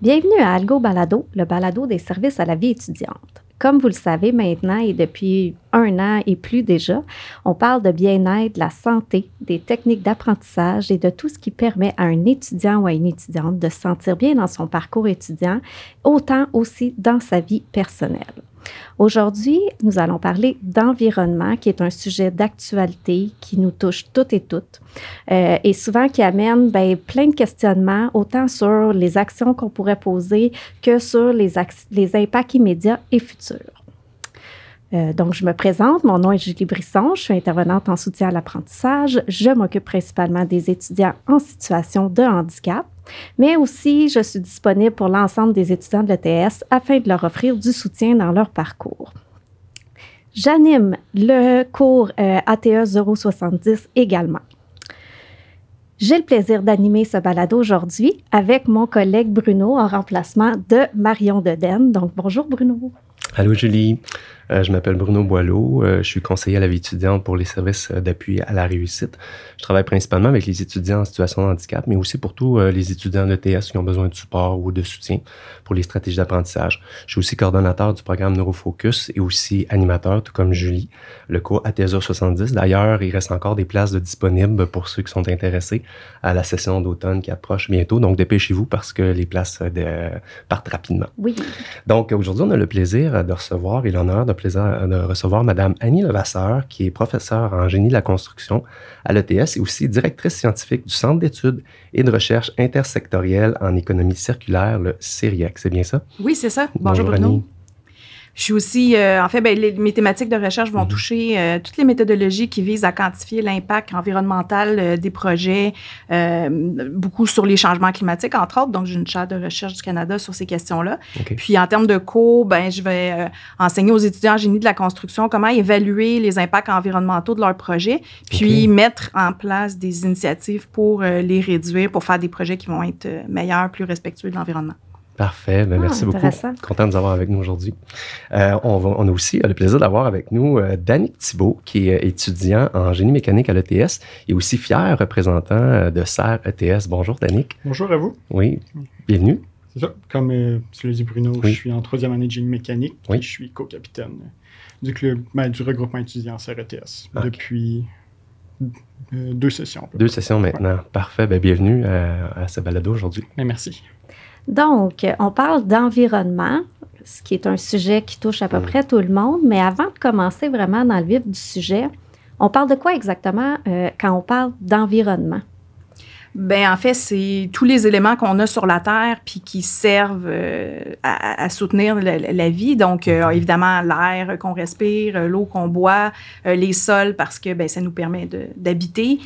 Bienvenue à Algo Balado, le balado des services à la vie étudiante. Comme vous le savez maintenant et depuis un an et plus déjà, on parle de bien-être, de la santé, des techniques d'apprentissage et de tout ce qui permet à un étudiant ou à une étudiante de se sentir bien dans son parcours étudiant, autant aussi dans sa vie personnelle. Aujourd'hui, nous allons parler d'environnement, qui est un sujet d'actualité qui nous touche toutes et toutes, euh, et souvent qui amène ben, plein de questionnements, autant sur les actions qu'on pourrait poser que sur les, les impacts immédiats et futurs. Euh, donc, je me présente. Mon nom est Julie Brisson. Je suis intervenante en soutien à l'apprentissage. Je m'occupe principalement des étudiants en situation de handicap, mais aussi je suis disponible pour l'ensemble des étudiants de l'ETS afin de leur offrir du soutien dans leur parcours. J'anime le cours euh, ATE 070 également. J'ai le plaisir d'animer ce balado aujourd'hui avec mon collègue Bruno en remplacement de Marion Deden. Donc, bonjour Bruno. Allô Julie. Euh, je m'appelle Bruno Boileau. Euh, je suis conseiller à la vie étudiante pour les services euh, d'appui à la réussite. Je travaille principalement avec les étudiants en situation de handicap, mais aussi pour tous les étudiants de TS qui ont besoin de support ou de soutien pour les stratégies d'apprentissage. Je suis aussi coordonnateur du programme Neurofocus et aussi animateur, tout comme Julie. Le cours ATSA 70, d'ailleurs, il reste encore des places de disponibles pour ceux qui sont intéressés à la session d'automne qui approche bientôt. Donc, dépêchez-vous parce que les places de, partent rapidement. Oui. Donc, aujourd'hui, on a le plaisir de recevoir et l'honneur de plaisir de recevoir Mme Annie Levasseur, qui est professeure en génie de la construction à l'ETS et aussi directrice scientifique du Centre d'études et de recherche intersectorielle en économie circulaire, le CIRIEC. C'est bien ça? Oui, c'est ça. Bonjour, Bonjour Bruno. Je suis aussi, euh, en fait, ben, mes thématiques de recherche vont mhm. toucher euh, toutes les méthodologies qui visent à quantifier l'impact environnemental euh, des projets, beaucoup sur les changements climatiques, entre autres. Donc, j'ai une chaire de recherche du Canada sur ces questions-là. Puis, en termes de cours, ben, je vais enseigner aux étudiants en génie de la construction comment évaluer les impacts environnementaux de leurs projets, puis mettre en place des initiatives pour les réduire, pour faire des projets qui vont être meilleurs, plus respectueux de l'environnement. Parfait. Ben, merci ah, beaucoup. Content de vous avoir avec nous aujourd'hui. Euh, on, on, a aussi le plaisir d'avoir avec nous euh, Danick Thibault, qui est étudiant en génie mécanique à l'ETS et aussi fier représentant euh, de SER ETS. Bonjour, Danick. Bonjour à vous. Oui. Bienvenue. C'est ça. Comme euh, tu l'as dit, Bruno, je suis en troisième année de génie mécanique. Oui. je suis co-capitaine du club, ben, du regroupement étudiant SER ETS depuis deux sessions. Deux sessions maintenant. Parfait. Ben, bienvenue à, à ce balado aujourd'hui. Merci. Donc, on parle d'environnement, ce qui est un sujet qui touche à peu mm. près tout le monde, mais avant de commencer vraiment dans le vif du sujet, on parle de quoi exactement euh, quand on parle d'environnement? Ben en fait, c'est tous les éléments qu'on a sur la Terre puis qui servent euh, à, soutenir la, vie. Donc, euh, mm-hmm. évidemment, l'air qu'on respire, l'eau qu'on boit, les sols parce que ben, ça nous permet d'habiter.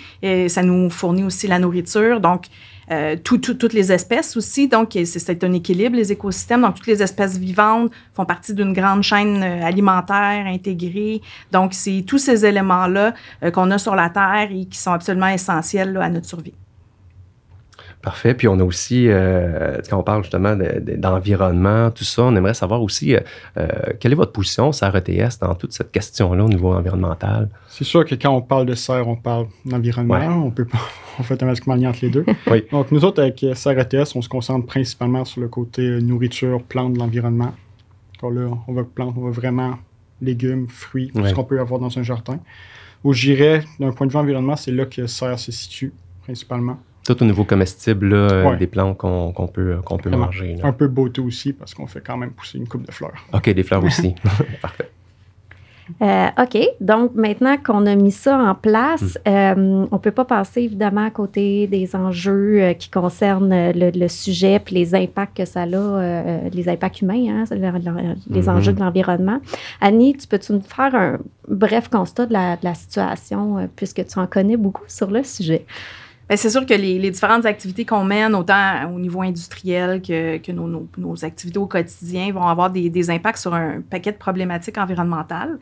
Ça nous fournit aussi la nourriture. Donc, euh, toutes les espèces aussi. Donc, c'est un équilibre, les écosystèmes. Donc, toutes les espèces vivantes font partie d'une grande chaîne euh, alimentaire intégrée. Donc, c'est tous ces éléments-là euh, qu'on a sur la Terre et qui sont absolument essentiels à notre survie. Parfait. Puis on a aussi, euh, quand on parle justement d'environnement, tout ça, on aimerait savoir aussi euh, euh, quelle est votre position, SER ETS, dans toute cette question-là au niveau environnemental? C'est sûr que quand on parle de serre, on parle d'environnement. On peut pas, on fait automatiquement lien entre les deux. oui. Donc nous autres, avec SER ETS, on se concentre principalement sur le côté nourriture, plantes de l'environnement. Là, on va plantes, on va vraiment légumes, fruits, tout ce qu'on peut avoir dans un jardin. Où j'irais, d'un point de vue environnement, c'est là que SER se situe principalement. Tout au niveau comestible, euh, des plantes qu'on peut, qu'on peut manger. Un peu beauté aussi, parce qu'on fait quand même pousser une coupe de fleurs. OK, des fleurs aussi. Parfait. Euh, OK. Donc, maintenant qu'on a mis ça en place, hmm. euh, on ne peut pas passer évidemment à côté des enjeux qui concernent le, sujet puis les impacts que ça a, les impacts humains, hein, les enjeux hmm. de l'environnement. Annie, tu peux-tu nous faire un bref constat de la, de la situation, puisque tu en connais beaucoup sur le sujet? C'est sûr que les, différentes activités qu'on mène, autant au niveau industriel que, nos, activités au quotidien, vont avoir des, impacts sur un paquet de problématiques environnementales.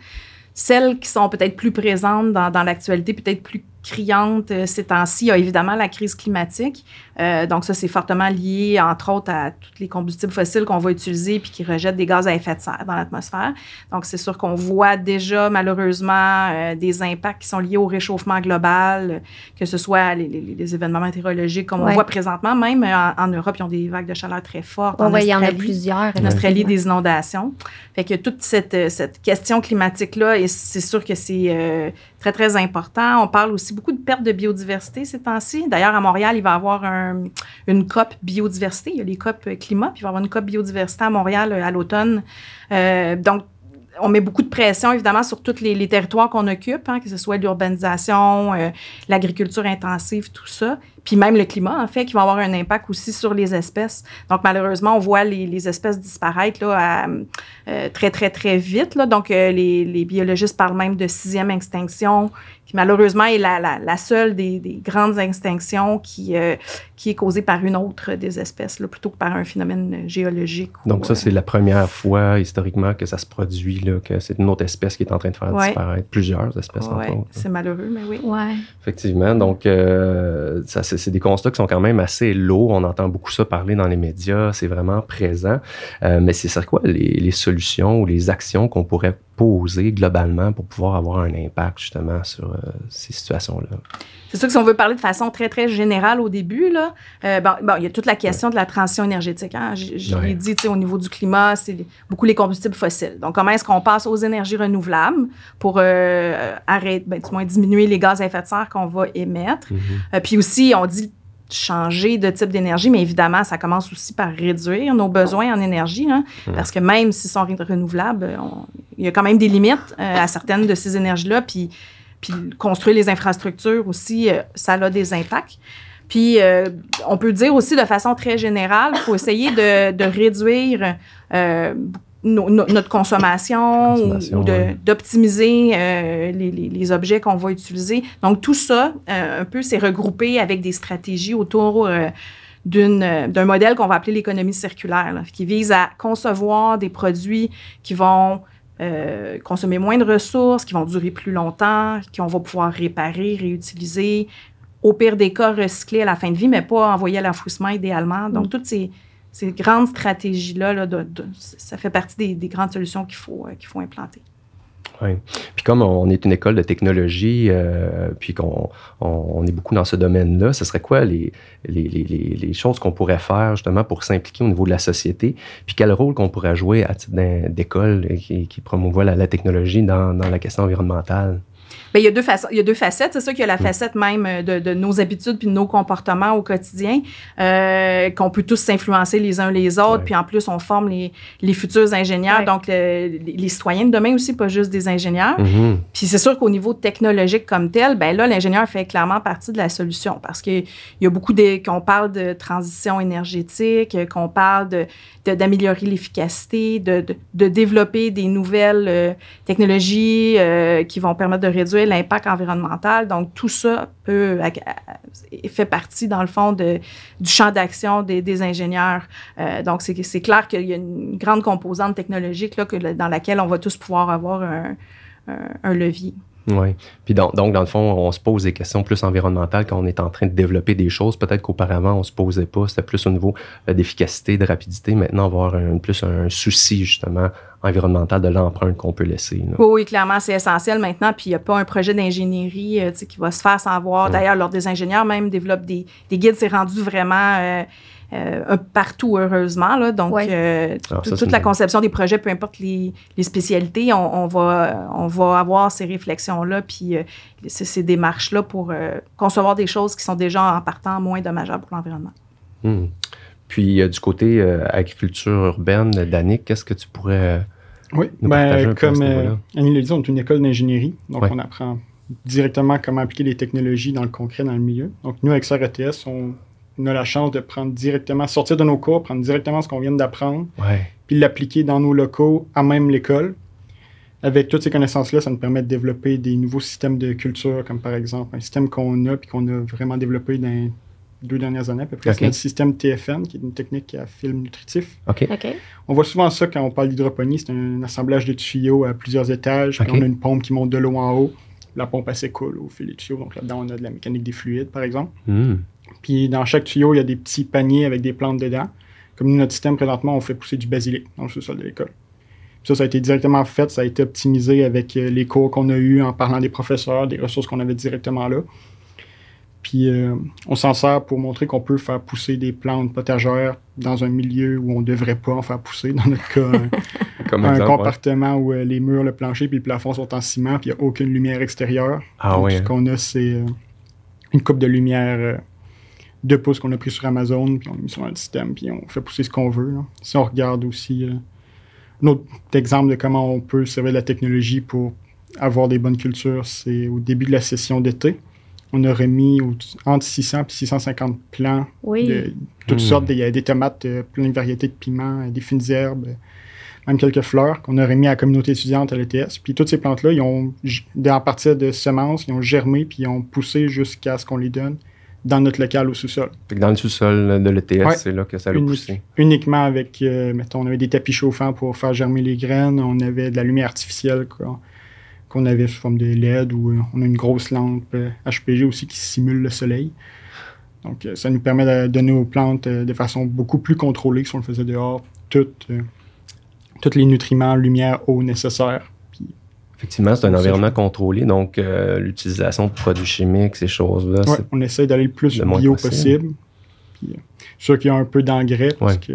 Celles qui sont peut-être plus présentes dans, l'actualité, peut-être plus criante euh, ces temps-ci. Il y a évidemment la crise climatique. Euh, donc, ça, c'est fortement lié, entre autres, à tous les combustibles fossiles qu'on va utiliser puis qui rejettent des gaz à effet de serre dans l'atmosphère. Donc, c'est sûr qu'on voit déjà, malheureusement, euh, des impacts qui sont liés au réchauffement global, que ce soit les, événements météorologiques, comme on voit présentement, même en, Europe, ils ont des vagues de chaleur très fortes. en il y en a plusieurs. En Australie, des inondations. Fait que toute cette, cette question climatique-là, et c'est sûr que c'est très, très important. On parle aussi beaucoup de perte de biodiversité ces temps-ci. D'ailleurs, à Montréal, il va y avoir une COP biodiversité. Il y a les COP climat, puis il va y avoir une COP biodiversité à Montréal euh, à l'automne. Euh, donc, on met beaucoup de pression, évidemment, sur tous les, territoires qu'on occupe, hein, que ce soit l'urbanisation, euh, l'agriculture intensive, tout ça. Puis même le climat, en fait, qui va avoir un impact aussi sur les espèces. Donc, malheureusement, on voit les, espèces disparaître là, euh, très, très, très vite. Là. Donc, euh, les, les, biologistes parlent même de sixième extinction, qui malheureusement est la, la, seule des, des, grandes extinctions qui, euh, qui est causée par une autre des espèces, là, plutôt que par un phénomène géologique. Donc, ça, c'est la première fois historiquement que ça se produit, là, que c'est une autre espèce qui est en train de faire disparaître plusieurs espèces. Oui, c'est malheureux, mais oui. Ouais. Effectivement. Donc, ça, c'est des constats qui sont quand même assez lourds. On entend beaucoup ça parler dans les médias. C'est vraiment présent. Euh, mais c'est quoi les, solutions ou les actions qu'on pourrait poser globalement pour pouvoir avoir un impact justement sur euh, ces situations-là? C'est sûr que si on veut parler de façon très, très générale au début, là, euh, bon, il y a toute la question de la transition énergétique. Hein. Je, l'ai dit, au niveau du climat, c'est beaucoup les combustibles fossiles. Donc, comment est-ce qu'on passe aux énergies renouvelables pour euh, arrêter, ben, du moins diminuer les gaz à effet de serre qu'on va émettre? Mm-hmm. Euh, puis aussi, on dit changer de type d'énergie, mais évidemment, ça commence aussi par réduire nos besoins en énergie, hein, parce que même s'ils sont renouvelables, il y a quand même des limites à certaines de ces énergies-là. Puis, puis construire les infrastructures aussi, euh, ça a des impacts. Puis, euh, on peut dire aussi de façon très générale, il faut essayer de, réduire euh, notre consommation, ou, d'optimiser les, les, objets qu'on va utiliser. Donc, tout ça, un peu, c'est regroupé avec des stratégies autour d'un modèle qu'on va appeler l'économie circulaire, qui vise à concevoir des produits qui vont euh, consommer moins de ressources, qui vont durer plus longtemps, qu'on va pouvoir réparer, réutiliser, au pire des cas, recycler à la fin de vie, mais pas envoyer à l'enfouissement idéalement. Donc, mm. toutes ces, grandes stratégies-là, ça fait partie des, grandes solutions qu'il faut, euh, qu'il faut implanter. Oui. Puis comme on est une école de technologie, euh, puis qu'on on, est beaucoup dans ce domaine-là, ce serait quoi les, les, les, choses qu'on pourrait faire justement pour s'impliquer au niveau de la société? Puis quel rôle qu'on pourrait jouer à titre d'école qui, qui promouvoit la, technologie dans la question environnementale? Bien, il, y a deux il y a deux facettes. C'est ça qu'il y a la mm. facette même euh, de, de, nos habitudes puis de nos comportements au quotidien, euh, qu'on peut tous s'influencer les uns les autres. Puis en plus, on forme les, les futurs ingénieurs, donc les, citoyens de demain aussi, pas juste des ingénieurs. Mm-hmm. Puis c'est sûr qu'au niveau technologique comme tel, ben là, l'ingénieur fait clairement partie de la solution parce qu'il y a beaucoup de, qu'on parle de transition énergétique, qu'on parle de, d'améliorer l'efficacité, de, de, développer des nouvelles euh, technologies euh, qui vont permettre de réduire l'impact environnemental. Donc, tout ça peut, fait partie, dans le fond, du champ d'action des, ingénieurs. Euh, donc, c'est clair qu'il y a une grande composante technologique là, dans laquelle on va tous pouvoir avoir un levier. Oui. Puis donc, dans le fond, on se pose des questions plus environnementales quand on est en train de développer des choses. Peut-être qu'auparavant, on ne se posait pas. C'était plus au niveau euh, d'efficacité, de rapidité. Maintenant, on va avoir un, plus un souci, justement, environnemental de l'empreinte qu'on peut laisser. Oui, clairement, c'est essentiel maintenant. Puis il n'y a pas un projet d'ingénierie euh, qui va se faire sans voir. D'ailleurs, lors des ingénieurs même développent des, des guides. C'est rendu vraiment... Euh, euh, partout, heureusement. Là. Donc, euh, toute la conception des projets, peu importe les, spécialités, on, va, on va avoir ces réflexions-là, puis euh, ces, démarches-là pour concevoir des choses qui sont déjà en partant moins dommageables pour l'environnement. Hmm. Puis, du côté agriculture urbaine, Danick, qu'est-ce que tu pourrais. Oui, ben, comme Annie le dit, on est une école d'ingénierie, donc on apprend directement comment appliquer les technologies dans le concret, dans le milieu. Donc, nous, avec SRETS, on on a la chance de prendre directement, sortir de nos cours, prendre directement ce qu'on vient d'apprendre, puis l'appliquer dans nos locaux, à même l'école. Avec toutes ces connaissances-là, ça nous permet de développer des nouveaux systèmes de culture, comme par exemple un système qu'on a, puis qu'on a vraiment développé dans les deux dernières années à peu près. C'est notre système TFN, qui est une technique à film nutritif. On voit souvent ça quand on parle d'hydroponie, c'est un assemblage de tuyaux à plusieurs étages, puis on a une pompe qui monte de l'eau en haut la pompe à s'écoule au filet de tuyau. Donc là-dedans, on a de la mécanique des fluides, par exemple. Hmm. Puis dans chaque tuyau, il y a des petits paniers avec des plantes dedans. Comme nous, notre système, présentement, on fait pousser du basilic dans le sous-sol de l'école. Ça, ça a été directement fait, ça a été optimisé avec euh, les cours qu'on a eus en parlant des professeurs, des ressources qu'on avait directement là. Puis euh, on s'en sert pour montrer qu'on peut faire pousser des plantes potagères dans un milieu où on ne devrait pas en faire pousser. Dans notre cas, un, compartiment où euh, les murs, le plancher puis le plafond sont en ciment puis il n'y a aucune lumière extérieure. Ah ce hein. qu'on a, c'est une coupe de lumière de pouces qu'on a pris sur Amazon puis on l'a mis sur le système puis on fait pousser ce qu'on veut. Si on regarde aussi un autre exemple de comment on peut servir de la technologie pour avoir des bonnes cultures, c'est au début de la session d'été. On aurait mis entre 600 et 650 plants de toutes hmm. sortes. Il y a des tomates, euh, plein de variétés de piments, des fines herbes, même quelques fleurs qu'on aurait mis à la communauté étudiante à l'ETS. Puis toutes ces plantes-là, ils ont, à partir de semences, ils ont germé puis ils ont poussé jusqu'à ce qu'on les donne dans notre local au sous-sol. Dans le sous-sol de l'ETS, c'est là que ça a poussé. Uniquement avec, euh, mettons, on avait des tapis chauffants pour faire germer les graines, on avait de la lumière artificielle qu'on avait sous forme de LED ou euh, on a une grosse lampe HPG euh, aussi qui simule le soleil. Donc, ça nous permet de donner aux plantes de façon beaucoup plus contrôlée que si on le faisait dehors, tous les nutriments, lumière, eau nécessaires Effectivement, c'est un environnement contrôlé, donc euh, l'utilisation de produits chimiques, ces choses-là. Ouais, on essaie d'aller le plus bio possible. Puis, euh, sûr qu'il y a un peu d'engrais parce que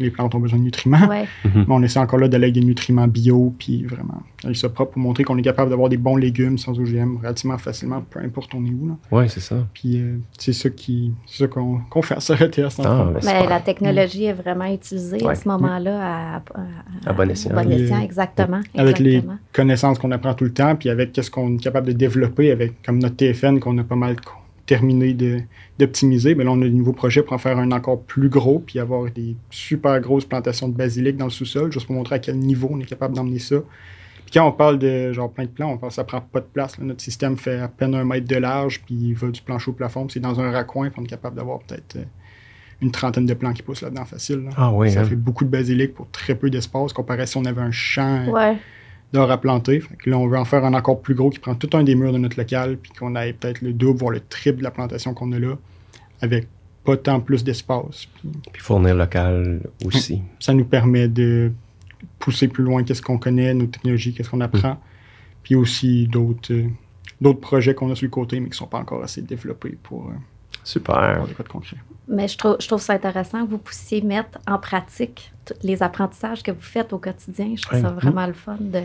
les plantes ont besoin de nutriments. Mhm. Mais on essaie encore là d'aller avec des nutriments bio, puis vraiment aller ça propre pour montrer qu'on est capable d'avoir des bons légumes sans OGM relativement facilement, peu importe on est où. Oui, c'est ça. Puis euh, c'est ça qui ça qu'on qu à ce ah, ben, La technologie est vraiment utilisée à ce moment-là à, à, bon escient. exactement. Avec les connaissances qu'on apprend tout le temps, puis avec ce qu'on est capable de développer avec comme notre TFN qu'on a pas mal terminé d'optimiser, mais là, on a de nouveaux projets pour en faire un encore plus gros, puis avoir des super grosses plantations de basilic dans le sous-sol, juste pour montrer à quel niveau on est capable d'emmener ça. Puis quand on parle de genre plein de plans, on pense que ça prend pas de place. Notre système fait à peine un mètre de large, puis il va du plancher au plafond, puis c'est dans un raccoin, puis on est capable d'avoir peut-être euh, une trentaine de plants qui poussent là-dedans facile. Ah oui, ça hein. fait beaucoup de basilic pour très peu d'espace, comparé à si on avait un champ. Ouais d'or à planter. là, on veut en faire un encore plus gros qui prend tout un des murs de notre local, puis qu'on ait peut-être le double, voire le triple de la plantation qu'on a là, avec pas tant plus d'espace. Puis, fournir local aussi. Ça nous permet de pousser plus loin qu'est-ce qu'on connaît, nos technologies, qu'est-ce qu'on apprend. Puis aussi d'autres euh, d'autres projets qu'on a sur le côté, mais qui ne sont pas encore assez développés pour, euh, Super. des cas de concret. Mais je trouve, je trouve ça intéressant que vous puissiez mettre en pratique tous les apprentissages que vous faites au quotidien. Je trouve ça vraiment le fun de,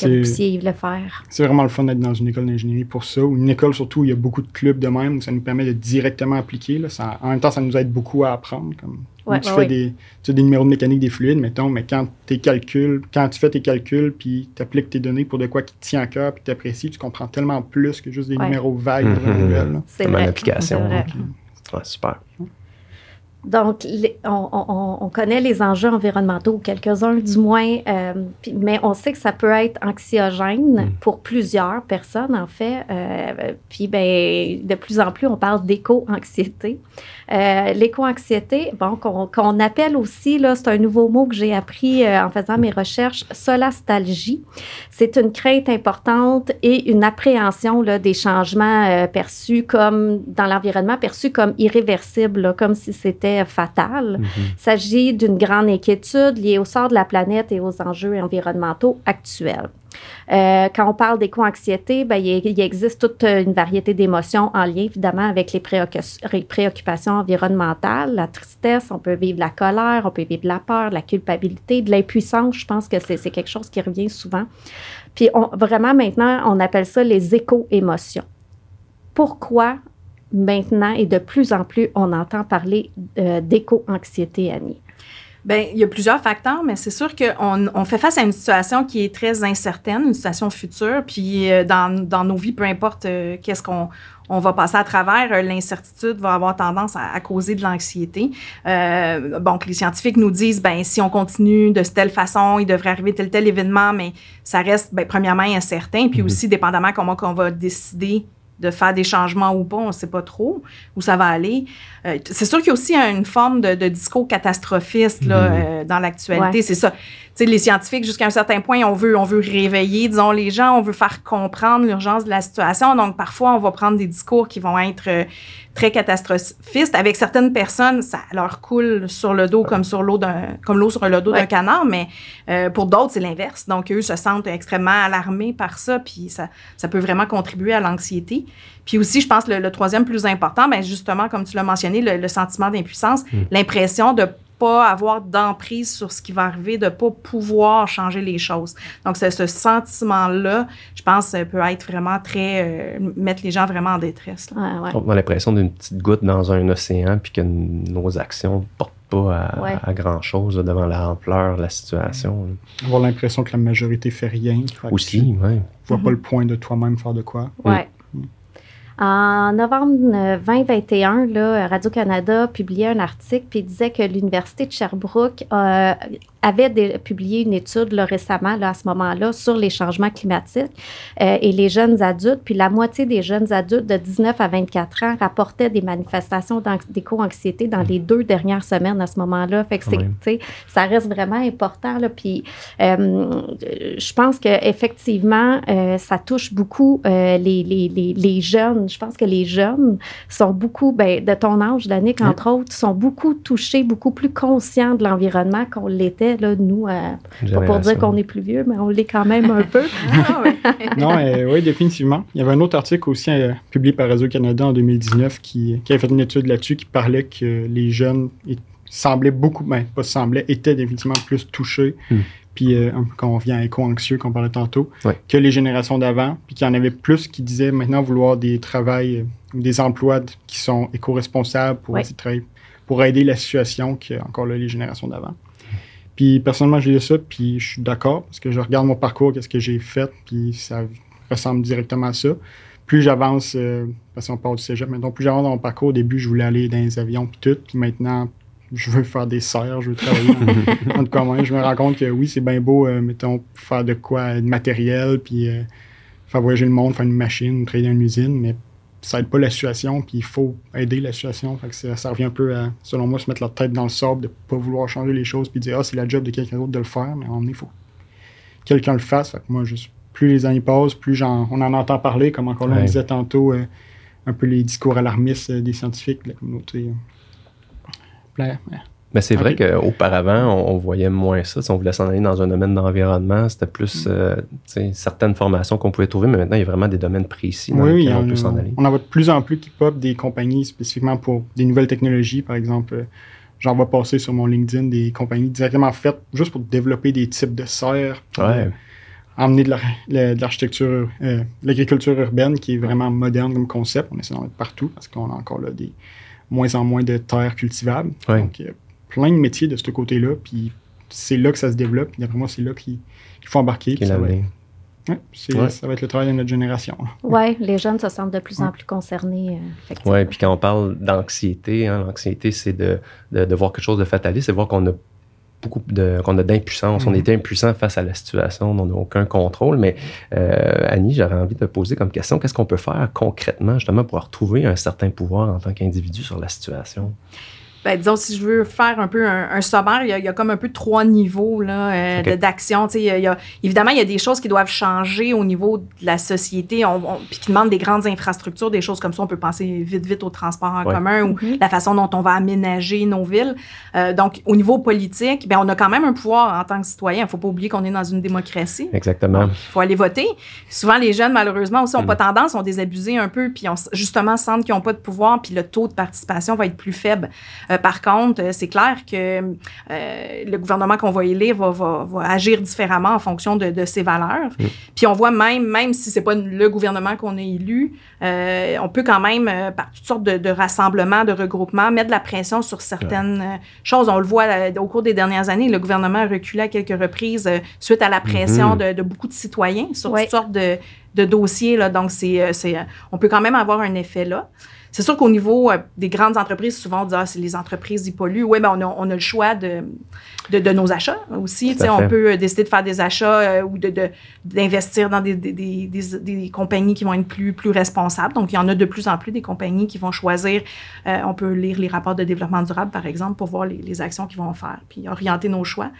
que vous puissiez le faire. C'est vraiment le fun d'être dans une école d'ingénierie pour ça. Une école surtout où il y a beaucoup de clubs de même, où ça nous permet de directement appliquer. Là. Ça, en même temps, ça nous aide beaucoup à apprendre. Comme, tu fais Des, tu des numéros de mécanique des fluides, mettons, mais quand, tes calculs, quand tu fais tes calculs, puis tu appliques tes données pour de quoi qui te tient à cœur, puis tu apprécies, tu comprends tellement plus que juste des numéros vagues mm C'est une application. Super. Donc, on, connaît les enjeux environnementaux, quelques-uns du moins, euh, mais on sait que ça peut être anxiogène mm. pour plusieurs personnes, en fait. Euh, puis, ben, de plus en plus, on parle d'éco-anxiété. Euh, l'éco-anxiété, bon, qu'on appelle aussi, là, c'est un nouveau mot que j'ai appris en faisant mes recherches, solastalgie. C'est une crainte importante et une appréhension là, des changements perçus comme, dans l'environnement, perçus comme irréversibles, comme si c'était fatale. Mhm. Il s'agit d'une grande inquiétude liée au sort de la planète et aux enjeux environnementaux actuels. Euh, quand on parle d'éco-anxiété, ben, il, existe toute une variété d'émotions en lien évidemment avec les préoccupations environnementales, la tristesse, on peut vivre la colère, on peut vivre la peur, la culpabilité, de l'impuissance. Je pense que c'est quelque chose qui revient souvent. Puis vraiment maintenant, on appelle ça les éco-émotions. Pourquoi maintenant et de plus en plus, on entend parler euh, d'éco-anxiété, Annie? Bien, il y a plusieurs facteurs, mais c'est sûr qu'on on fait face à une situation qui est très incertaine, une situation future. Puis euh, dans, dans, nos vies, peu importe euh, qu'est-ce qu'on on va passer à travers, l'incertitude va avoir tendance à, causer de l'anxiété. donc, les scientifiques nous disent, ben si on continue de telle façon, il devrait arriver tel tel événement, mais ça reste, ben, premièrement, incertain. Puis mm-hmm. aussi, dépendamment comment on va décider de faire des changements ou pas, on ne sait pas trop où ça va aller. Euh, c'est sûr qu'il y a aussi une forme de, discours catastrophiste là, mm-hmm. euh, dans l'actualité. C'est ça. Sais, les scientifiques, jusqu'à un certain point, on veut, on veut réveiller, disons, les gens, on veut faire comprendre l'urgence de la situation. Donc, parfois, on va prendre des discours qui vont être euh, très catastrophistes. Avec certaines personnes, ça leur coule sur le dos comme sur l'eau d'un, comme l'eau sur le dos d'un canard, mais pour d'autres, c'est l'inverse. Donc, eux se sentent extrêmement alarmés par ça, puis ça, ça peut vraiment contribuer à l'anxiété. Puis aussi, je pense, le, le troisième plus important, ben justement, comme tu l'as mentionné, le, sentiment d'impuissance, hmm. l'impression de pas avoir d'emprise sur ce qui va arriver, de pas pouvoir changer les choses. Donc, ce sentiment-là, je pense, peut être vraiment très... Euh, mettre les gens vraiment en détresse. On a l'impression d'une petite goutte dans un océan, puis que nos actions portent pas à, grand-chose devant l'ampleur de la situation. Avoir l'impression que la majorité fait rien. Aussi, oui. Tu vois pas le point de toi-même faire de quoi. Ouais. En novembre 2021, Radio-Canada publiait un article puis disait que l'Université de Sherbrooke euh, avait publié une étude récémement, là, à ce moment-là, sur les changements climatiques euh, et les jeunes adultes. Puis la moitié des jeunes adultes de 19 à 24 ans rapportaient des manifestations d'éco-anxiété dans les deux dernières semaines à ce moment-là. Fait que c'est, ça reste vraiment important. Là. Puis euh, je pense qu'effectivement, euh, ça touche beaucoup les, les, les, les, jeunes. Je pense que les jeunes sont beaucoup, ben, de ton âge, Danick, entre autres, sont beaucoup touchés, beaucoup plus conscients de l'environnement qu'on l'était là, nous, pas pour dire qu'on est plus vieux, mais on l'est quand même un peu. Ah non, euh, oui, définitivement. Il y avait un autre article aussi euh, publié par Radio-Canada en 2019 qui, qui avait fait une étude là-dessus qui parlait que les jeunes semblaient beaucoup, ben, pas semblaient, étaient définitivement plus touchés. Hmm. Puis euh, quand on vient éco-anxieux, qu'on parlait tantôt, que les générations d'avant, puis qu'il y en avait plus qui disaient maintenant vouloir des travails ou des emplois qui sont éco-responsables pour, pour aider la situation que encore là, les générations d'avant. Puis personnellement, j'ai lu ça, puis je suis d'accord, parce que je regarde mon parcours, qu'est-ce que j'ai fait, puis ça ressemble directement à ça. Plus j'avance, euh, parce qu'on parle du cégep, donc plus j'avance dans mon parcours, au début, je voulais aller dans les avions, puis tout, puis maintenant, je veux faire des serres, je veux travailler le commun. Je me rends compte que oui, c'est bien beau, euh, mettons, faire de quoi, de matériel, puis euh, faire voyager le monde, faire une machine, travailler dans une usine, mais ça aide pas la situation, puis il faut aider la situation. Fait que ça, revient un peu à, selon moi, se mettre la tête dans le sable, de pas vouloir changer les choses, puis dire, ah, c'est la job de quelqu'un d'autre de le faire, mais on est faut que quelqu'un le fasse. Fait que moi, juste, plus les années passent, plus on en entend parler, comme encore là, on disait tantôt, euh, un peu les discours alarmistes euh, des scientifiques de la communauté. Euh, mais c'est vrai qu'auparavant, on, voyait moins ça. Si on voulait s'en aller dans un domaine d'environnement, c'était plus mm. euh, certaines formations qu'on pouvait trouver, mais maintenant, il y a vraiment des domaines précis dans lesquels on, peut s'en aller. On en voit de plus en plus qui pop des compagnies spécifiquement pour des nouvelles technologies, par exemple. Euh, j'en vois passer sur mon LinkedIn des compagnies directement faites juste pour développer des types de serres. Ouais. Amener de l'architecture, euh, l'agriculture urbaine qui est vraiment moderne comme concept. On essaie d'en mettre partout parce qu'on a encore là des moins en moins de terres cultivables. Donc, plein de métiers de ce côté-là, puis c'est là que ça se développe. D'après moi, c'est là qu'il faut embarquer. ça, va être, ça va être le travail de notre génération. Oui, les jeunes se sentent de plus en plus concernés. Euh, oui, puis quand on parle d'anxiété, hein, l'anxiété, c'est de, de, voir quelque chose de fataliste, c'est voir qu'on a beaucoup de qu'on a d'impuissance, on mm-hmm. était impuissant face à la situation, on n'a aucun contrôle. Mais euh, Annie, j'aurais envie de te poser comme question, qu'est-ce qu'on peut faire concrètement justement pour retrouver un certain pouvoir en tant qu'individu sur la situation? Ben, disons, si je veux faire un peu un, sommaire, il y, a, comme un peu trois niveaux là, euh, d'action. évidemment, il y a des choses qui doivent changer au niveau de la société, on, puis qui demandent des grandes infrastructures, des choses comme ça. On peut penser vite, vite au transport en commun ou mm-hmm. la façon dont on va aménager nos villes. Euh, donc, au niveau politique, ben, on a quand même un pouvoir en tant que citoyen. Il ne faut pas oublier qu'on est dans une démocratie. Exactement. Il faut aller voter. Souvent, les jeunes, malheureusement, aussi, n'ont pas mm. tendance, ont désabusé un peu, puis on, justement sentent qu'ils n'ont pas de pouvoir, puis le taux de participation va être plus faible. Euh, par contre, euh, c'est clair que euh, le gouvernement qu'on va élire va, agir différemment en fonction de, ses valeurs. Mm. Puis on voit même, même si c'est pas le gouvernement qu'on a élu, euh, on peut quand même, par toutes sortes de, rassemblements, de regroupements, mettre de la pression sur certaines choses. On le voit au cours des dernières années, le gouvernement a reculé à quelques reprises suite à la pression mm-hmm. de, beaucoup de citoyens sur toutes sortes de de dossiers. Là, donc, c'est, on peut quand même avoir un effet là. C'est sûr qu'au niveau euh, des grandes entreprises, souvent on dit ah, c'est les entreprises, ils polluent. Oui, ben on, a, on a le choix de, de, nos achats aussi. On peut euh, décider de faire des achats euh, ou de, d'investir dans des, des, des, des, compagnies qui vont être plus, plus responsables. Donc, il y en a de plus en plus des compagnies qui vont choisir. on peut lire les rapports de développement durable, par exemple, pour voir les, les actions qu'ils vont faire, puis orienter nos choix.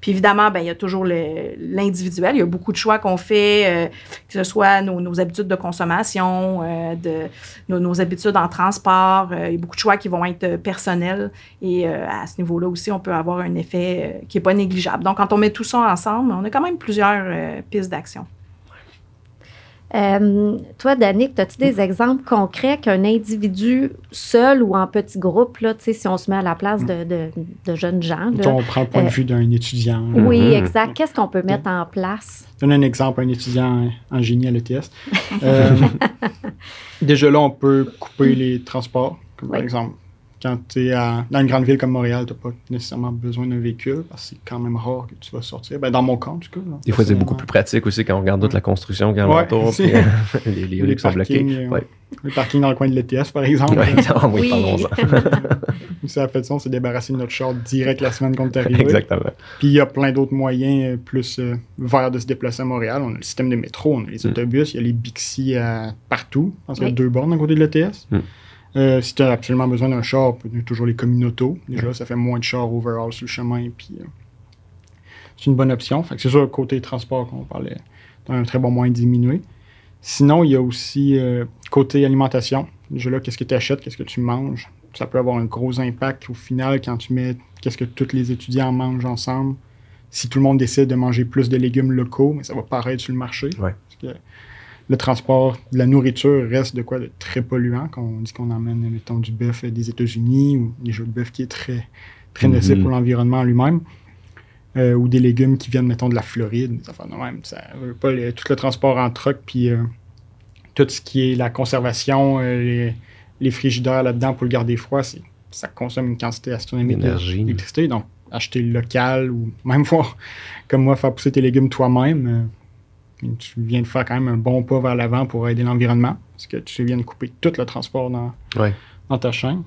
Puis évidemment, ben, il y a toujours l'individuel. Il y a beaucoup de choix qu'on fait, euh, que ce soit nos, habitudes de consommation, euh, de, nos, habitudes en transport. Euh, il y a beaucoup de choix qui vont être personnels. Et à ce niveau-là aussi, on peut avoir un effet qui n'est pas négligeable. Donc, quand on met tout ça ensemble, on a quand même plusieurs pistes d'action. Euh, toi, Danick, as-tu des exemples concrets qu'un individu seul ou en petit groupe, là, si on se met à la place de, de, jeunes gens. on prend le point de euh, vue d'un étudiant. Oui, mhm. exact. Qu'est-ce qu'on peut mettre en place? Donne un exemple, un étudiant en génie à l'ETS. Euh, déjà là, on peut couper les transports, comme par exemple quand tu es dans une grande ville comme Montréal, tu n'as pas nécessairement besoin d'un véhicule parce que c'est quand même rare que tu vas sortir. Ben, dans mon cas, en tout cas. Des fois, c'est beaucoup plus pratique aussi quand on regarde toute la construction qui est autour. Euh, les, les, rues sont bloquées. Euh, le parking dans le coin de l'ETS, par exemple. oui, parlons-en. ça a fait ça, on s'est débarrassé de notre char direct la semaine qu'on est arrivé. Exactement. Puis il y a plein d'autres moyens euh, plus verts de se déplacer à Montréal. On a le système de métro, on a les mm. autobus, il y a les Bixi partout. parce qu'il y a deux bornes à côté de l'ETS. Mm. Euh, si tu as absolument besoin d'un char, tu toujours les communautos. Déjà, ça fait moins de chars overall sur le chemin. Puis, euh, c'est une bonne option. Fait c'est sûr, côté transport, qu'on parlait, un très bon moyen de diminuer. Sinon, il y a aussi euh, côté alimentation. Déjà là, qu'est-ce que tu achètes, qu'est-ce que tu manges? Ça peut avoir un gros impact au final quand tu mets qu'est-ce que tous les étudiants mangent ensemble. Si tout le monde décide de manger plus de légumes locaux, mais ça va paraître sur le marché. Ouais le transport de la nourriture reste de quoi de très polluant. Quand on dit qu'on emmène, mettons, du bœuf des États-Unis ou des jeux de bœuf qui est très, très mhm. nocif pour l'environnement lui-même. Euh, ou des légumes qui viennent, mettons, de la Floride. Ça même. Ça pas tout le transport en truck, puis euh, tout ce qui est la conservation, euh, les, frigidaires là-dedans pour le garder froid, ça consomme une quantité astronomique d'électricité. Donc, acheter local ou même voir, comme moi, faire pousser tes légumes toi-même tu viens de faire quand même un bon pas vers l'avant pour aider l'environnement, parce que tu viens de couper tout le transport dans, dans ta chaîne.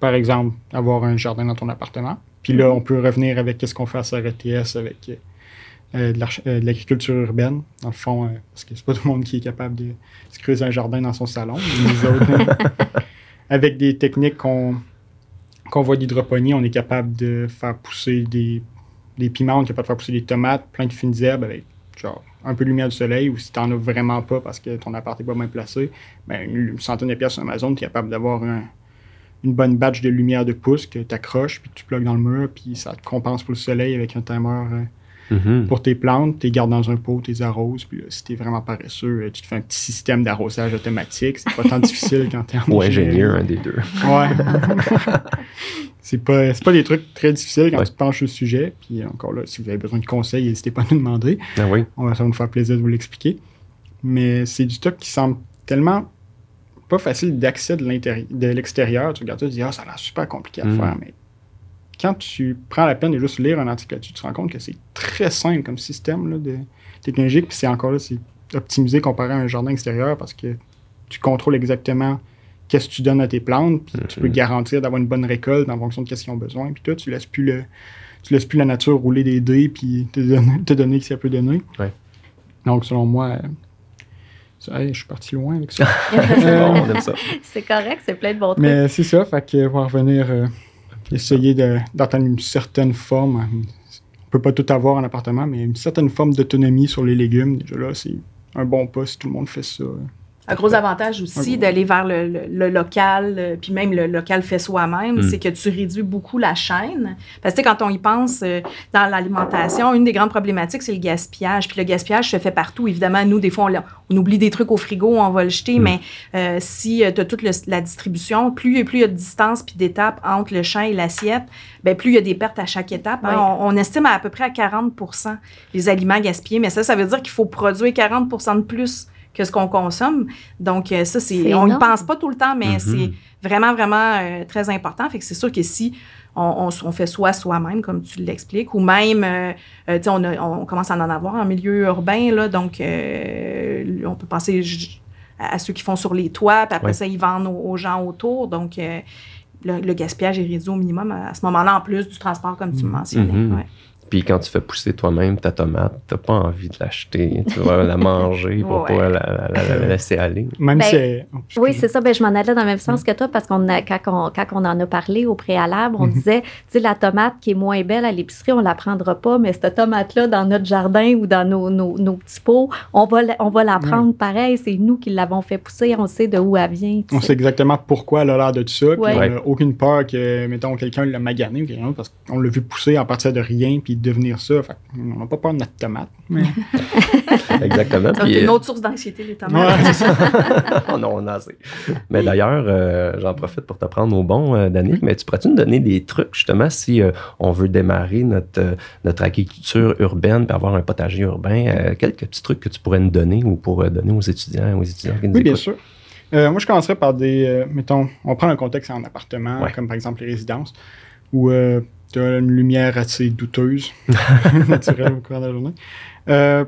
Par exemple, avoir un jardin dans ton appartement. Puis là, on peut revenir avec ce qu'on fait à CRTS avec euh, euh, de l'agriculture urbaine, dans le fond, euh, parce que c'est pas tout le monde qui est capable de se creuser un jardin dans son salon. avec des techniques qu'on voit d'hydroponie, on est capable de faire pousser des, des piments, on est capable de faire pousser des tomates, plein de fines herbes avec genre un peu de lumière du soleil, ou si tu n'en as vraiment pas parce que ton appart n'est pas bien placé, ben, une centaine de pièces sur Amazon, tu es capable d'avoir une bonne batch de lumière de pouce que tu accroches, puis tu plugues dans le mur, puis ça te compense pour le soleil avec un timer euh, Mhm. Pour tes plantes, tu les gardes dans un pot, tu les arroses. Puis si tu es vraiment paresseux, euh, tu te fais un petit système d'arrosage automatique. C'est pas tant difficile quand tu es en Ou ingénieur, un des deux. Ouais. c'est pas, pas des trucs très difficiles quand tu te penches sur le sujet. Puis encore là, si vous avez besoin de conseils, n'hésitez pas à nous demander. Ah oui. On va, ça nous faire plaisir de vous l'expliquer. Mais c'est du stock qui semble tellement pas facile d'accès de l'extérieur. Tu regardes ça, tu dis, ah, ça a l'air super compliqué à mhm. faire. Mais quand tu prends la peine de juste lire un article là-dessus, tu te rends compte que c'est très simple comme système là, de technologique. Puis c'est encore là, c'est optimisé comparé à un jardin extérieur parce que tu contrôles exactement qu'est-ce que tu donnes à tes plantes, puis tu peux mm-hmm. garantir d'avoir une bonne récolte en fonction de ce qu'ils ont besoin. Puis toi, tu laisses plus le, tu laisses plus la nature rouler des dés puis te donner, te donner ce qu'elle peut donner. Donc, selon moi, je suis parti loin avec ça. c'est correct, c'est plein de bons trucs. Mais c'est ça, fait que pour revenir euh, essayer d'atteindre une certaine forme. On peut pas tout avoir en appartement, mais une certaine forme d'autonomie sur les légumes. Déjà là, c'est un bon pas si tout le monde fait ça. Un gros avantage aussi d'aller vers le, local, euh, puis même le local fait soi-même, mm. c'est que tu réduis beaucoup la chaîne. Parce que quand on y pense euh, dans l'alimentation, une des grandes problématiques, c'est le gaspillage. Puis le gaspillage se fait partout. Évidemment, nous, des fois, on, oublie des trucs au frigo, on va le jeter, mm. mais euh, si tu as toute la distribution, plus, plus il y a de distance puis d'étapes entre le champ et l'assiette, ben plus il y a des pertes à chaque étape. Hein. On, estime à, à peu près à 40% les aliments gaspillés, mais ça, ça veut dire qu'il faut produire 40% de plus que ce qu'on consomme. Donc, euh, ça, c'est, on n'y pense pas tout le temps, mais mm-hmm. c'est vraiment, vraiment euh, très important. Fait que c'est sûr que si on, fait soit soi-même, comme tu l'expliques, ou même, euh, on, on, commence à en avoir en milieu urbain, là, donc on peut penser à ceux qui font sur les toits, puis après ça, ils vendent aux, gens autour. Donc, le, gaspillage est réduit au minimum à, ce moment-là, en plus du transport, comme tu le mm-hmm. mentionnais. Mm-hmm. Puis quand tu fais pousser toi-même ta tomate, t'as pas envie de l'acheter. Tu vas la manger pour pas la, laisser aller. Même ben, si Oui, c'est ça. Ben, je m'en allais dans le même sens que toi parce qu'on quand, on, quand on en a parlé au préalable, on mhm. disait, tu sais, la tomate qui est moins belle à l'épicerie, on la prendra pas, mais cette tomate-là, dans notre jardin ou dans nos, nos, petits pots, on va, on va la prendre pareil. C'est nous qui l'avons fait pousser. On sait de où elle vient. On sait exactement pourquoi elle a l'air de tout ça. Puis on n'a aucune peur que, mettons, quelqu'un l'a magané parce qu'on l'a vu pousser en partir de rien. Puis devenir ça. on n'a pas peur de notre tomate. Exactement. C'est une autre source d'anxiété, les tomates. oh non, on a assez. Mais d'ailleurs, euh, j'en profite pour te prendre au bon, euh, Dani. Mais tu pourrais-tu nous donner des trucs, justement, si euh, on veut démarrer notre, notre agriculture urbaine et avoir un potager urbain? quelques petits trucs que tu pourrais nous donner ou pour donner aux étudiants, aux étudiants qui nous Oui, bien sûr. moi, je commencerais par des. mettons, on prend un contexte en appartement, comme par exemple les résidences, où tu as une lumière assez douteuse, naturelle au cours de la journée. Euh,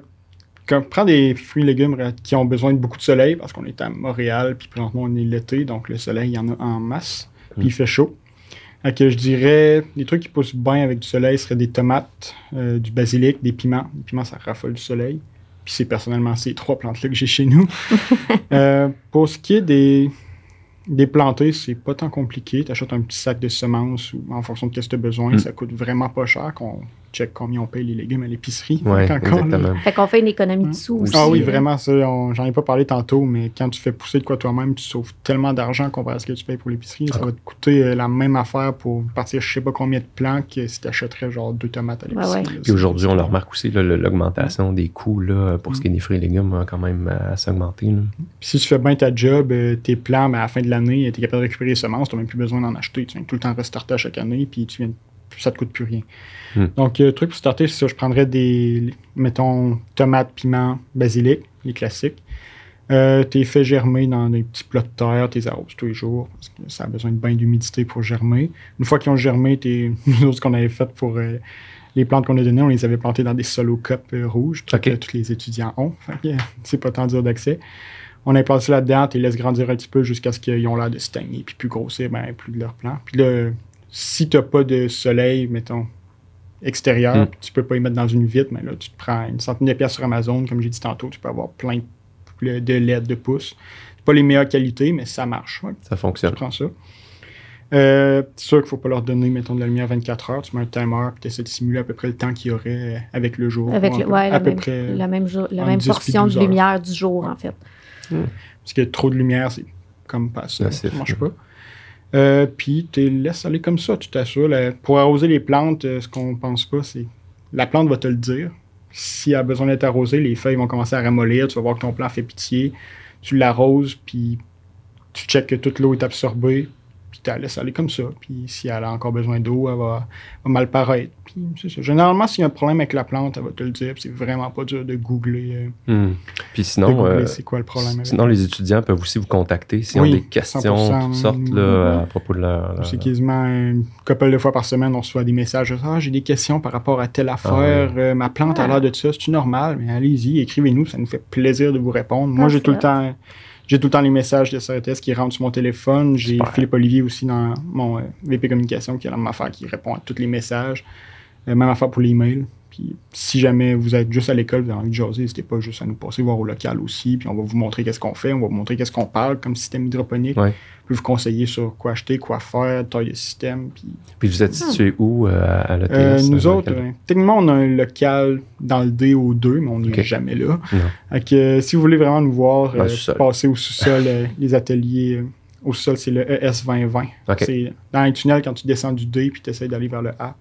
quand on prend des fruits et légumes qui ont besoin de beaucoup de soleil, parce qu'on est à Montréal, puis présentement on est l'été, donc le soleil, il y en a en masse, puis il fait chaud. que je dirais, les trucs qui poussent bien avec du soleil seraient des tomates, euh, du basilic, des piments. Les piments, ça raffole du soleil. Puis c'est personnellement ces trois plantes-là que j'ai chez nous. euh, pour ce qui est des, des planter, c'est pas tant compliqué. Tu achètes un petit sac de semences ou en fonction de ce que tu as besoin. Mm. Ça coûte vraiment pas cher. Qu'on check combien on paye les légumes à l'épicerie. Oui, exactement. Fait qu'on fait une économie de sous aussi. Ah oui, vraiment, ça, j'en ai pas parlé tantôt, mais quand tu fais pousser de quoi toi-même, tu sauves tellement d'argent comparé à ce que tu payes pour l'épicerie. Ça ah. va te coûter euh, la même affaire pour partir je sais pas combien de plants que si tu achèterais genre deux tomates à l'épicerie. Puis aujourd'hui, on le remarque aussi, l'augmentation des coûts là, pour ce qui est des fruits et légumes a quand même euh, assez augmenté. si tu fais bien ta job, euh, tes plants, mais à la fin de l'année, tu es capable de récupérer les semences, tu n'as même plus besoin d'en acheter. Tu viens tout le temps restarter à chaque année, puis tu viens ça te coûte plus rien. Hmm. Donc, le truc pour starter, c'est ça. Je prendrais des, mettons, tomates, piments, basilic, les classiques. Euh, tu les fais germer dans des petits plots de terre, tu les arroses tous les jours, parce que ça a besoin de bain d'humidité pour germer. Une fois qu'ils ont germé, nous autres, ce qu'on avait fait pour euh, les plantes qu'on a données, on les avait plantées dans des solo cups euh, rouges, que tous les étudiants ont. c'est pas tant dur d'accès. On a planté là-dedans, tu les laisses grandir un petit peu jusqu'à ce qu'ils ont l'air de stagner, puis plus grossir, ben, plus de leur plan. Puis là, si tu n'as pas de soleil, mettons, extérieur, hmm. tu peux pas y mettre dans une vitre, mais là, tu te prends une centaine de pièces sur Amazon, comme j'ai dit tantôt, tu peux avoir plein de LED de pouces. C'est pas les meilleures qualités, mais ça marche. Ça fonctionne. Tu prends ça. Euh, c'est sûr qu'il ne faut pas leur donner, mettons, de la lumière 24 heures. Tu mets un timer, puis tu essaies de simuler à peu près le temps qu'il y aurait avec le jour. Avec le, à peu près. La même, la même portion de lumière du jour, en fait. Parce que trop de lumière, c'est comme pas ça. Ça marche pas. Euh, puis tu laisses aller comme ça, tu t'assures. Pour arroser les plantes, euh, ce qu'on pense pas, c'est la plante va te le dire. S'il a besoin d'être arrosé, les feuilles vont commencer à ramollir, tu vas voir que ton plant fait pitié. Tu l'arroses, puis tu checkes que toute l'eau est absorbée, puis tu la laisses aller comme ça. Puis si elle a encore besoin d'eau, elle va, mal paraître. Puis c'est ça. Généralement, s'il y a un problème avec la plante, elle va te le dire. c'est vraiment pas dur de googler. Euh, hmm. Puis sinon, euh, c'est quoi le problème Sinon, les étudiants peuvent aussi vous contacter s'ils ont des questions, toutes sortes là, à propos de leur. C'est quasiment une couple de fois par semaine, on reçoit des messages. Ah, j'ai des questions par rapport à telle ah affaire. Euh, ma plante a l'air de ça. C'est-tu normal? Mais allez-y, écrivez-nous. Ça nous fait plaisir de vous répondre. Moi, j'ai tout le temps j'ai tout le temps les messages de CRTS qui rentrent sur mon téléphone. J'ai Philippe Olivier aussi dans mon euh, VP Communication qui est dans ma affaire qui répond à tous les messages. Euh, même affaire pour l'email. Puis si jamais vous êtes juste à l'école, vous avez envie de jaser, n'hésitez pas juste à nous passer voir au local aussi. Puis on va vous montrer qu'est-ce qu'on fait, on va vous montrer qu'est-ce qu'on parle comme système hydroponique vous conseiller sur quoi acheter, quoi faire, taille de système. Puis, puis vous êtes situé où euh, à l'ETS? Euh, nous autres, euh, techniquement, on a un local dans le DO2, mais on n'est jamais là. Donc, si vous voulez vraiment nous voir, passer au sous-sol, les ateliers au sous-sol, c'est le ES 2020. C'est dans les tunnels quand tu descends du D puis tu essaies d'aller vers le A.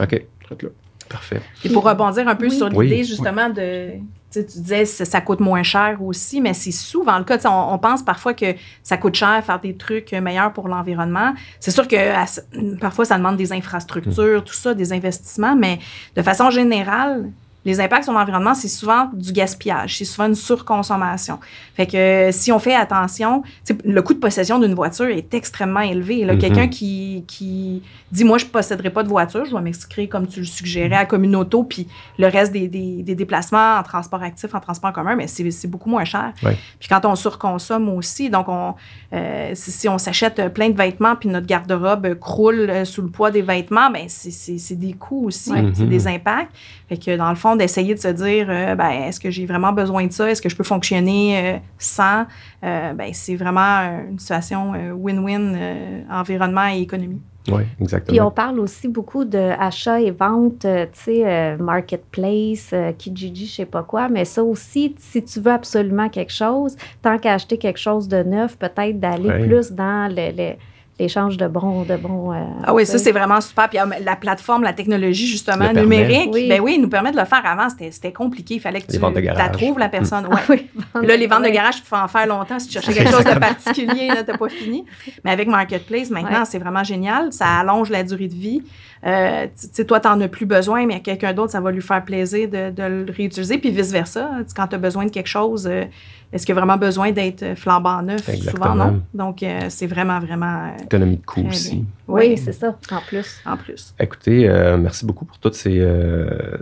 OK. Là. Parfait. Et pour rebondir un peu sur l'idée justement de tu disais que ça coûte moins cher aussi, mais c'est souvent le cas. On, on, pense parfois que ça coûte cher faire des trucs meilleurs pour l'environnement. C'est sûr que parfois, ça demande des infrastructures, tout ça, des investissements, mais de façon générale, les impacts sur l'environnement, c'est souvent du gaspillage, c'est souvent une surconsommation. Fait que si on fait attention, le coût de possession d'une voiture est extrêmement élevé. Mm-hmm. Quelqu'un qui, qui dit Moi, je ne posséderai pas de voiture, je vais m'inscrire comme tu le suggérais à Communauto, puis le reste des, des, déplacements en transport actif, en transport en commun, mais c'est beaucoup moins cher. Puis quand on surconsomme aussi, donc on, euh, si, on s'achète plein de vêtements, puis notre garde-robe croule euh, sous le poids des vêtements, ben c'est des coûts aussi, c'est des impacts. Fait que dans le fond, d'essayer de se dire, euh, ben, est-ce que j'ai vraiment besoin de ça? Est-ce que je peux fonctionner sans? ben, c'est vraiment une situation win-win environnement et économie. Oui, exactement. Puis on parle aussi beaucoup d'achat et vente, euh, tu sais, euh, marketplace, euh, Kijiji, je sais pas quoi, mais ça aussi, si tu veux absolument quelque chose, tant qu'à acheter quelque chose de neuf, peut-être d'aller plus dans le l'échange de bons. De bons euh, ah oui, ça, c'est vraiment super. Puis la plateforme, la technologie, justement, numérique, oui. ben oui, nous permet de le faire avant. C'était compliqué. Il fallait que tu la trouves, la personne. Mm. Ouais. là, les ventes de garage, tu peux en faire longtemps. Si tu cherchais quelque chose de particulier, tu n'as pas fini. Mais avec Marketplace, maintenant, c'est vraiment génial. Ça allonge la durée de vie. Euh, tu sais, toi, tu n'en as plus besoin, mais à quelqu'un d'autre, ça va lui faire plaisir de, de le réutiliser. Puis vice-versa. Quand tu as besoin de quelque chose, euh, est-ce qu'il y a vraiment besoin d'être flambant neuf? Souvent, non? Donc, euh, c'est vraiment, vraiment. Euh, Économie de coût aussi. Oui, c'est ça, en plus. En plus. Écoutez, euh, merci beaucoup pour toutes ces,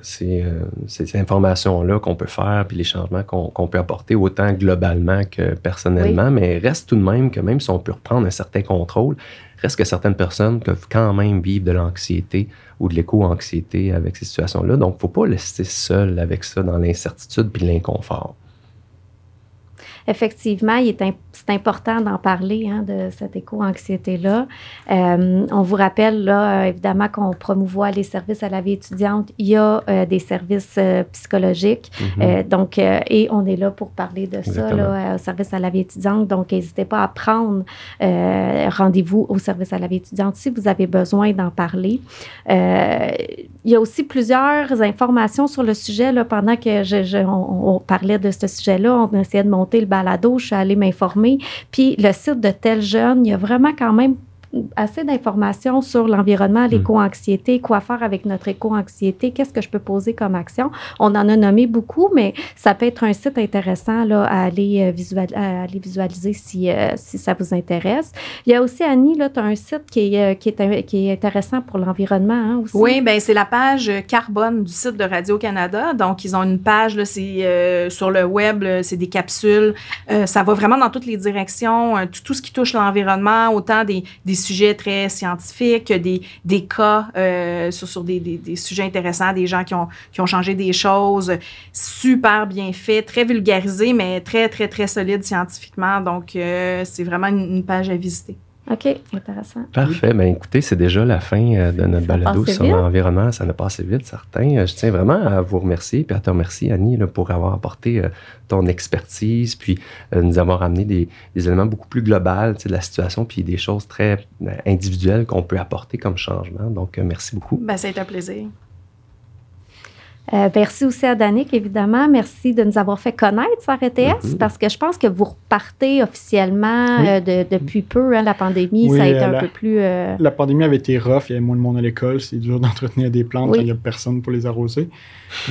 ces, ces informations-là qu'on peut faire, puis les changements qu'on peut apporter, autant globalement que personnellement. Mais reste tout de même que même si on peut reprendre un certain contrôle, reste que certaines personnes peuvent quand même vivre de l'anxiété ou de l'éco-anxiété avec ces situations-là. Donc, il ne faut pas rester seul avec ça dans l'incertitude puis l'inconfort effectivement, c'est important d'en parler hein, de cette éco-anxiété-là. Euh, on vous rappelle, là, euh, évidemment, qu'on promouvoit les services à la vie étudiante. Il y a euh, des services psychologiques. Mm-hmm. donc, et on est là pour parler de ça, là, au service à la vie étudiante. Donc, n'hésitez pas à prendre rendez-vous au service à la vie étudiante si vous avez besoin d'en parler. il y a aussi plusieurs informations sur le sujet. Là, pendant que je, on, parlait de ce sujet-là, on essayait de monter le balado, je suis allée m'informer. Puis le site de Tel Jeune, il y a vraiment quand même assez d'informations sur l'environnement, hmm. l'éco-anxiété, quoi faire avec notre éco-anxiété, qu'est-ce que je peux poser comme action. On en a nommé beaucoup, mais ça peut être un site intéressant là, à, aller, euh, aller visualiser si, euh, si ça vous intéresse. Il y a aussi, Annie, tu as un site qui est, euh, qui est, qui est intéressant pour l'environnement hein, aussi. Oui, bien, c'est la page carbone du site de Radio-Canada. Donc, ils ont une page, là, c'est sur le web, c'est des capsules. ça va vraiment dans toutes les directions, tout, tout, ce qui touche l'environnement, autant des, des sujets très scientifiques, des, des cas euh, sur, sur des, des, des, sujets intéressants, des gens qui ont, qui ont changé des choses, super bien fait, très vulgarisé, mais très, très, très solide scientifiquement. Donc, euh, c'est vraiment une, page à visiter. OK, intéressant. Parfait. Bien, écoutez, c'est déjà la fin euh, de notre balado sur l'environnement. Ça n'a pas assez vite, certain. Je tiens vraiment à vous remercier, puis à te remercier, Annie, là, pour avoir apporté euh, ton expertise, puis euh, nous avoir amené des, des, éléments beaucoup plus globaux de la situation, puis des choses très individuelles qu'on peut apporter comme changement. Donc, merci beaucoup. Ben, ça a été un plaisir. Euh, merci aussi à Danick, évidemment. Merci de nous avoir fait connaître sur RTS mm-hmm. parce que je pense que vous repartez officiellement euh, depuis peu. Hein, la pandémie, ça a été un peu plus. Euh, la pandémie avait été rough, il y avait moins de monde à l'école. C'est dur d'entretenir des plantes quand il n'y a personne pour les arroser.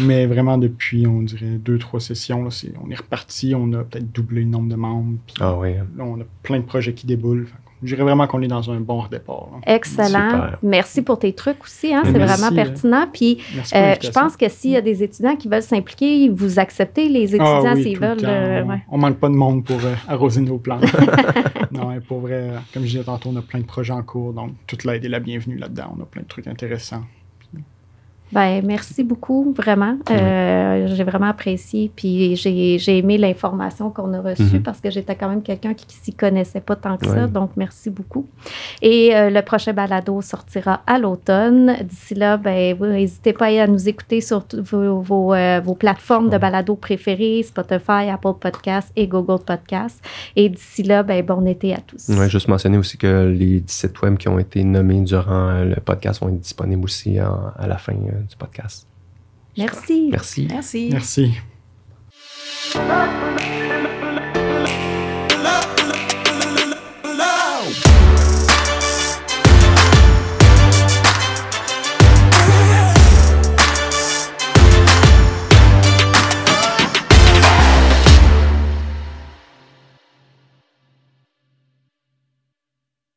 Mais vraiment, depuis, on dirait, deux, trois sessions, on est reparti. On a peut-être doublé le nombre de membres. Ah oui. Là, on a plein de projets qui déboulent. Je dirais vraiment qu'on est dans un bon départ. Excellent. Merci pour tes trucs aussi. Hein, c'est vraiment euh, pertinent. Puis, euh, je pense que s'il y a des étudiants qui veulent s'impliquer, vous acceptez les ah étudiants s'ils veulent. Euh, on ne manque pas de monde pour arroser nos plantes. non, pour vrai, comme je disais tantôt, on a plein de projets en cours. Donc, toute l'aide est la bienvenue là-dedans. On a plein de trucs intéressants. Ben, merci beaucoup, vraiment. Euh, j'ai vraiment apprécié. Puis j'ai aimé l'information qu'on a reçue mm-hmm. parce que j'étais quand même quelqu'un qui s'y connaissait pas tant que ça. Donc, merci beaucoup. Et euh, le prochain balado sortira à l'automne. D'ici là, ben, n'hésitez pas à nous écouter sur vos, vos, euh, vos plateformes de balado préférées, Spotify, Apple Podcasts et Google Podcasts. Et d'ici là, ben, bon été à tous. Oui, juste mentionner aussi que les 17 web qui ont été nommés durant le podcast vont être disponibles aussi à la fin du podcast. Merci. Merci. Merci. Merci.